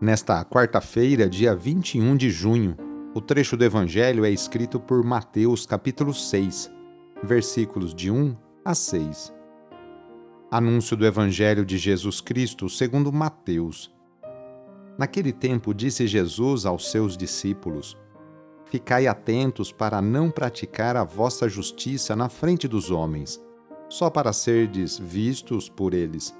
Nesta quarta-feira, dia 21 de junho, o trecho do Evangelho é escrito por Mateus, capítulo 6 versículos de 1 a 6. Anúncio do Evangelho de Jesus Cristo segundo Mateus. Naquele tempo disse Jesus aos seus discípulos: Ficai atentos para não praticar a vossa justiça na frente dos homens, só para serdes vistos por eles.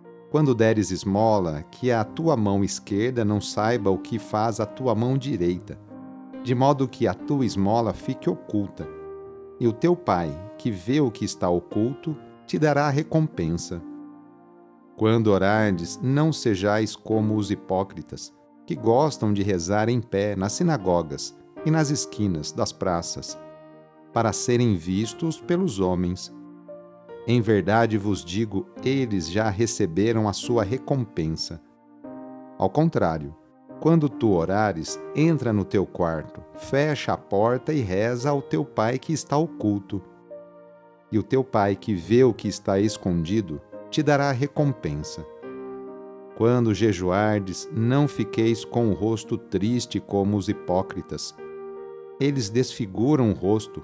quando deres esmola, que a tua mão esquerda não saiba o que faz a tua mão direita, de modo que a tua esmola fique oculta. E o teu pai, que vê o que está oculto, te dará recompensa. Quando orardes, não sejais como os hipócritas, que gostam de rezar em pé nas sinagogas e nas esquinas das praças, para serem vistos pelos homens. Em verdade vos digo, eles já receberam a sua recompensa. Ao contrário, quando tu orares, entra no teu quarto, fecha a porta e reza ao teu pai que está oculto e o teu Pai que vê o que está escondido te dará recompensa. Quando jejuardes, não fiqueis com o rosto triste como os hipócritas. Eles desfiguram o rosto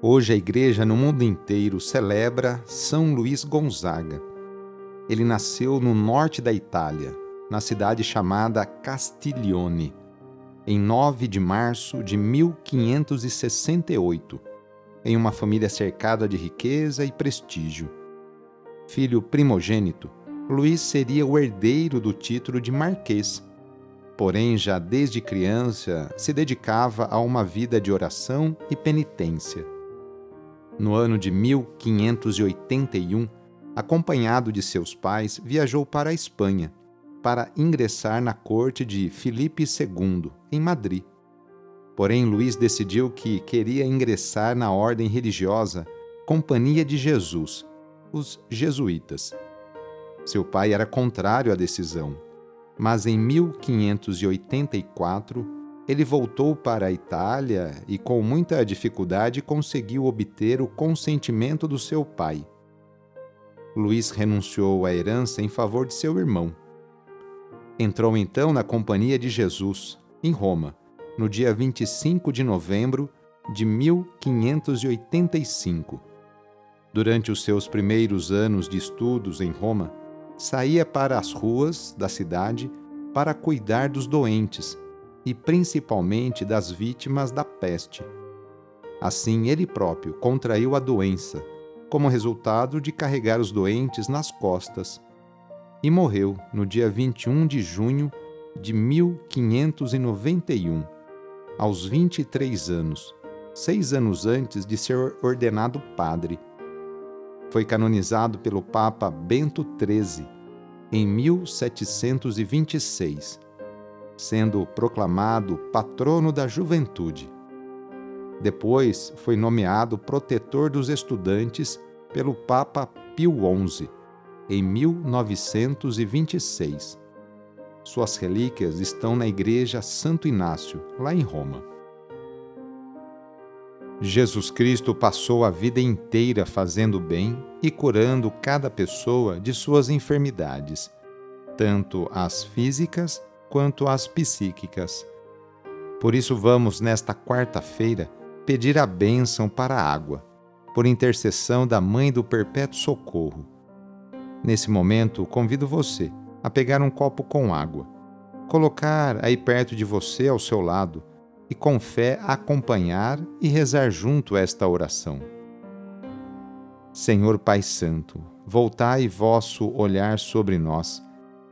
Hoje a Igreja no mundo inteiro celebra São Luís Gonzaga. Ele nasceu no norte da Itália, na cidade chamada Castiglione em 9 de março de 1568, em uma família cercada de riqueza e prestígio. Filho primogênito, Luís seria o herdeiro do título de marquês. Porém, já desde criança, se dedicava a uma vida de oração e penitência. No ano de 1581, acompanhado de seus pais, viajou para a Espanha para ingressar na corte de Filipe II, em Madrid. Porém, Luís decidiu que queria ingressar na ordem religiosa Companhia de Jesus, os jesuítas. Seu pai era contrário à decisão, mas em 1584 ele voltou para a Itália e, com muita dificuldade, conseguiu obter o consentimento do seu pai. Luís renunciou à herança em favor de seu irmão Entrou então na Companhia de Jesus, em Roma, no dia 25 de novembro de 1585. Durante os seus primeiros anos de estudos em Roma, saía para as ruas da cidade para cuidar dos doentes e principalmente das vítimas da peste. Assim, ele próprio contraiu a doença, como resultado de carregar os doentes nas costas e morreu no dia 21 de junho de 1591, aos 23 anos, seis anos antes de ser ordenado padre. Foi canonizado pelo Papa Bento XIII em 1726, sendo proclamado patrono da juventude. Depois foi nomeado protetor dos estudantes pelo Papa Pio XI em 1926. Suas relíquias estão na Igreja Santo Inácio, lá em Roma. Jesus Cristo passou a vida inteira fazendo bem e curando cada pessoa de suas enfermidades, tanto as físicas quanto as psíquicas. Por isso, vamos, nesta quarta-feira, pedir a bênção para a água, por intercessão da Mãe do Perpétuo Socorro. Nesse momento, convido você a pegar um copo com água, colocar aí perto de você ao seu lado e com fé acompanhar e rezar junto esta oração. Senhor Pai Santo, voltai vosso olhar sobre nós,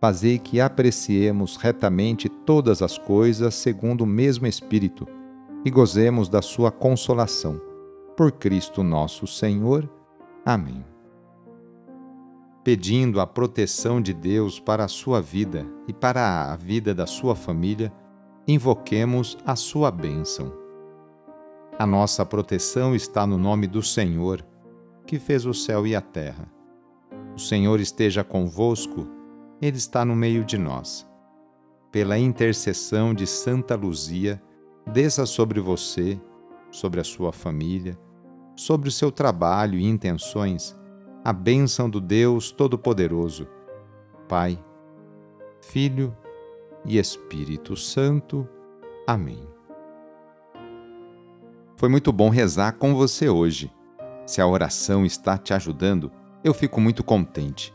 fazei que apreciemos retamente todas as coisas segundo o mesmo Espírito e gozemos da sua consolação. Por Cristo nosso Senhor. Amém pedindo a proteção de Deus para a sua vida e para a vida da sua família, invoquemos a sua bênção. A nossa proteção está no nome do Senhor, que fez o céu e a terra. O Senhor esteja convosco, Ele está no meio de nós. Pela intercessão de Santa Luzia, desça sobre você, sobre a sua família, sobre o seu trabalho e intenções a bênção do Deus Todo-Poderoso, Pai, Filho e Espírito Santo. Amém. Foi muito bom rezar com você hoje. Se a oração está te ajudando, eu fico muito contente.